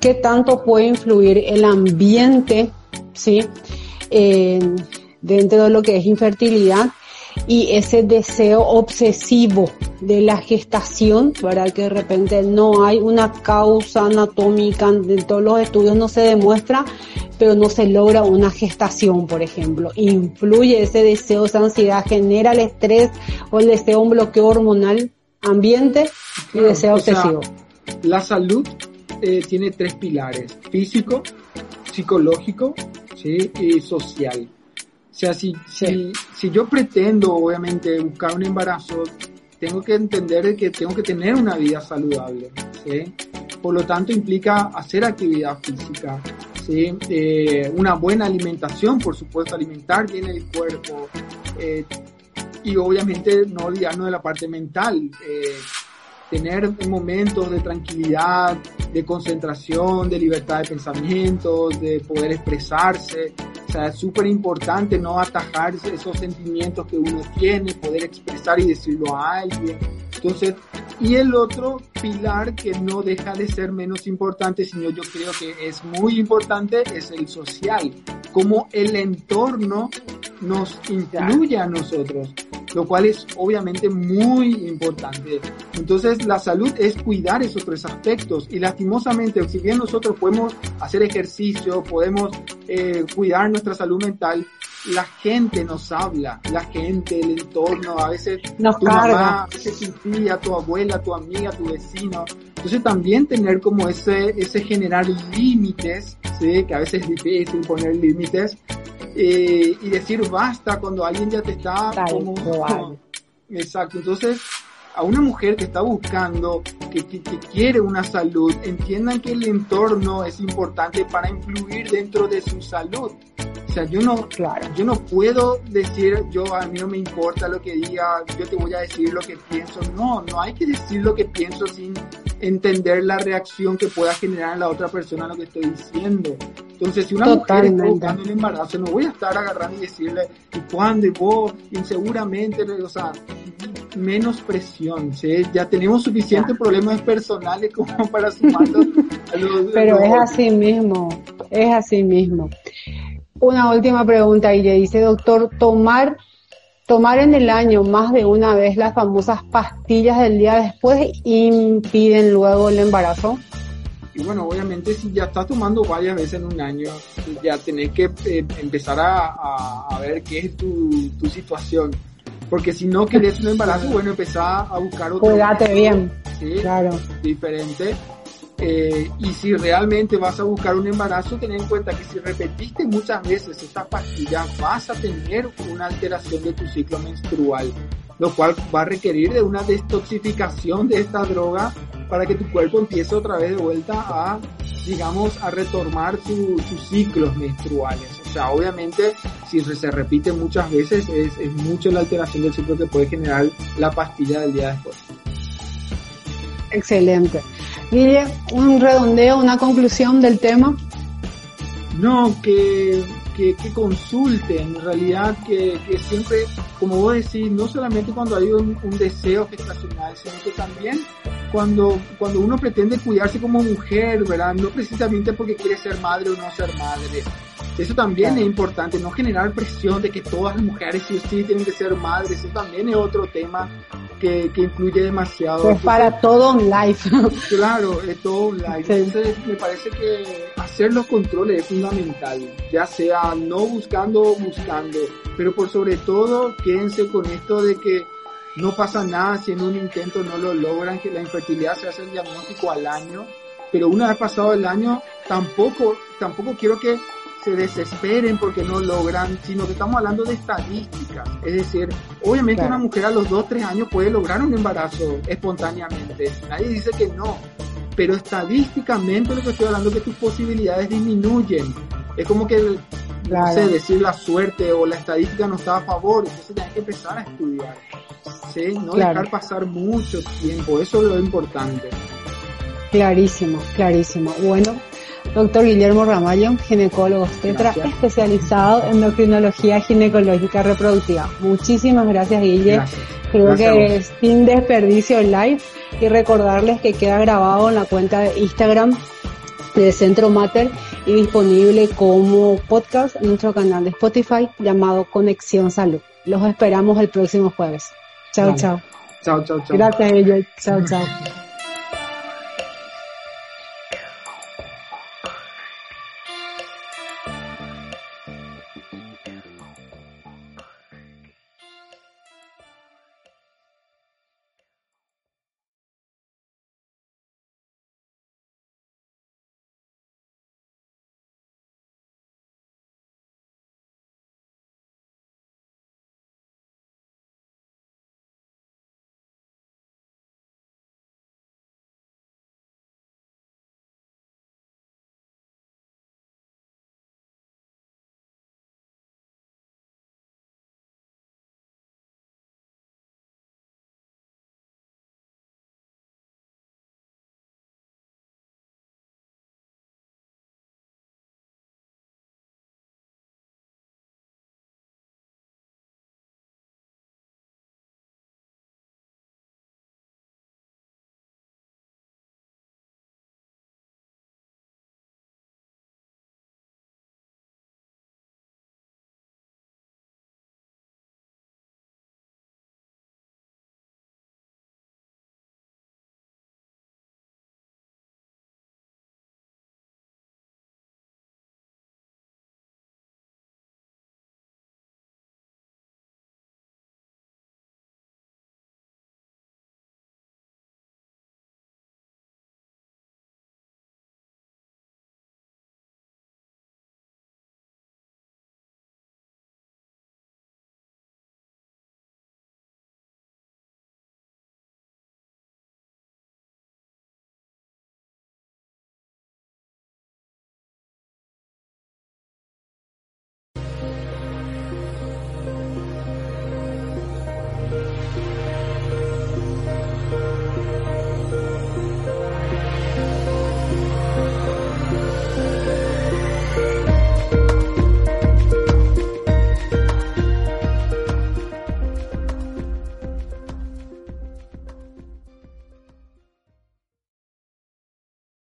qué tanto puede influir el ambiente, ¿sí? dentro de lo que es infertilidad y ese deseo obsesivo de la gestación, ¿verdad? Que de repente no hay una causa anatómica, en todos los estudios no se demuestra, pero no se logra una gestación, por ejemplo. Influye ese deseo, esa ansiedad, genera el estrés o el deseo, un bloqueo hormonal, ambiente y deseo obsesivo. la salud eh, tiene tres pilares, físico, psicológico ¿sí? y social. O sea, si, si, si yo pretendo, obviamente, buscar un embarazo, tengo que entender que tengo que tener una vida saludable. ¿sí? Por lo tanto, implica hacer actividad física, ¿sí? Eh, una buena alimentación, por supuesto, alimentar bien el cuerpo. Eh, y obviamente no olvidarnos de la parte mental. Eh, tener momentos de tranquilidad, de concentración, de libertad de pensamientos, de poder expresarse. O sea, es súper importante no atajar esos sentimientos que uno tiene, poder expresar y decirlo a alguien. Entonces, y el otro pilar que no deja de ser menos importante, sino yo creo que es muy importante, es el social. Cómo el entorno nos influye a nosotros lo cual es obviamente muy importante. Entonces la salud es cuidar esos tres aspectos y lastimosamente, si bien nosotros podemos hacer ejercicio, podemos eh, cuidar nuestra salud mental, la gente nos habla, la gente, el entorno, a veces nos tu mamá, a veces tu tía, tu abuela, tu amiga, tu vecino. Entonces también tener como ese, ese generar límites, ¿sí? que a veces es difícil poner límites, eh, y decir basta cuando alguien ya te está como, exacto entonces a una mujer que está buscando que, que, quiere una salud entiendan que el entorno es importante para influir dentro de su salud o sea yo no claro. yo no puedo decir yo a mí no me importa lo que diga yo te voy a decir lo que pienso no no hay que decir lo que pienso sin entender la reacción que pueda generar en la otra persona lo que estoy diciendo. Entonces, si una mujer está buscando un embarazo, no voy a estar agarrando y decirle, ¿y cuándo? Y vos, inseguramente, o sea, menos presión, ¿sí? Ya tenemos suficientes problemas personales como para sumarlos a los... Pero es así mismo, es así mismo. Una última pregunta y le dice, doctor, tomar Tomar en el año más de una vez las famosas pastillas del día después impiden luego el embarazo. Y bueno, obviamente si ya estás tomando varias veces en un año, ya tenés que eh, empezar a, a, ver qué es tu, tu situación. Porque si no querés un embarazo, bueno, empezar a buscar otro. Cuídate bien. Sí, claro. Diferente eh, y si realmente vas a buscar un embarazo, ten en cuenta que si repetiste muchas veces esta pastilla, vas a tener una alteración de tu ciclo menstrual, lo cual va a requerir de una detoxificación de esta droga para que tu cuerpo empiece otra vez de vuelta a, digamos, a retomar sus ciclos menstruales. O sea, obviamente, si se repite muchas veces, es, es mucho la alteración del ciclo que puede generar la pastilla del día después. Excelente. Guille, un redondeo, una conclusión del tema. No, que, que, que consulten, en realidad que, siempre, como vos decís, no solamente cuando hay un, un, deseo gestacional, sino que también cuando, cuando uno pretende cuidarse como mujer, ¿verdad? No precisamente porque quiere ser madre o no ser madre, eso también es importante, no generar presión de que todas las mujeres sí o sí tienen que ser madres, eso también es otro tema que, que influye demasiado. Pues para todo un claro, es todo un. Entonces me parece que hacer los controles es fundamental, ya sea no buscando o buscando, pero por sobre todo quédense con esto de que no pasa nada si en un intento no lo logran, que la infertilidad se hace el diagnóstico al año, pero una vez pasado el año, tampoco, tampoco quiero que se desesperen porque no logran, sino que estamos hablando de estadísticas. Es decir, obviamente una mujer a los 2, 3 años puede lograr un embarazo espontáneamente. Nadie dice que no. Pero estadísticamente lo que estoy hablando es que tus posibilidades disminuyen. Es como que, no sé, decir la suerte o la estadística no está a favor. Entonces tienes que empezar a estudiar. ¿sí? No dejar pasar mucho tiempo. Eso es lo importante. Clarísimo, clarísimo. Bueno, doctor Guillermo Ramallo, ginecólogo obstetra especializado en endocrinología ginecológica reproductiva. Muchísimas gracias, Guille. Creo que es sin desperdicio live y recordarles que queda grabado en la cuenta de Instagram de Centro Mater y disponible como podcast en nuestro canal de Spotify llamado Conexión Salud. Los esperamos el próximo jueves. Chao, chao. Chao, chao, chao. Gracias ellos. Chao, chao.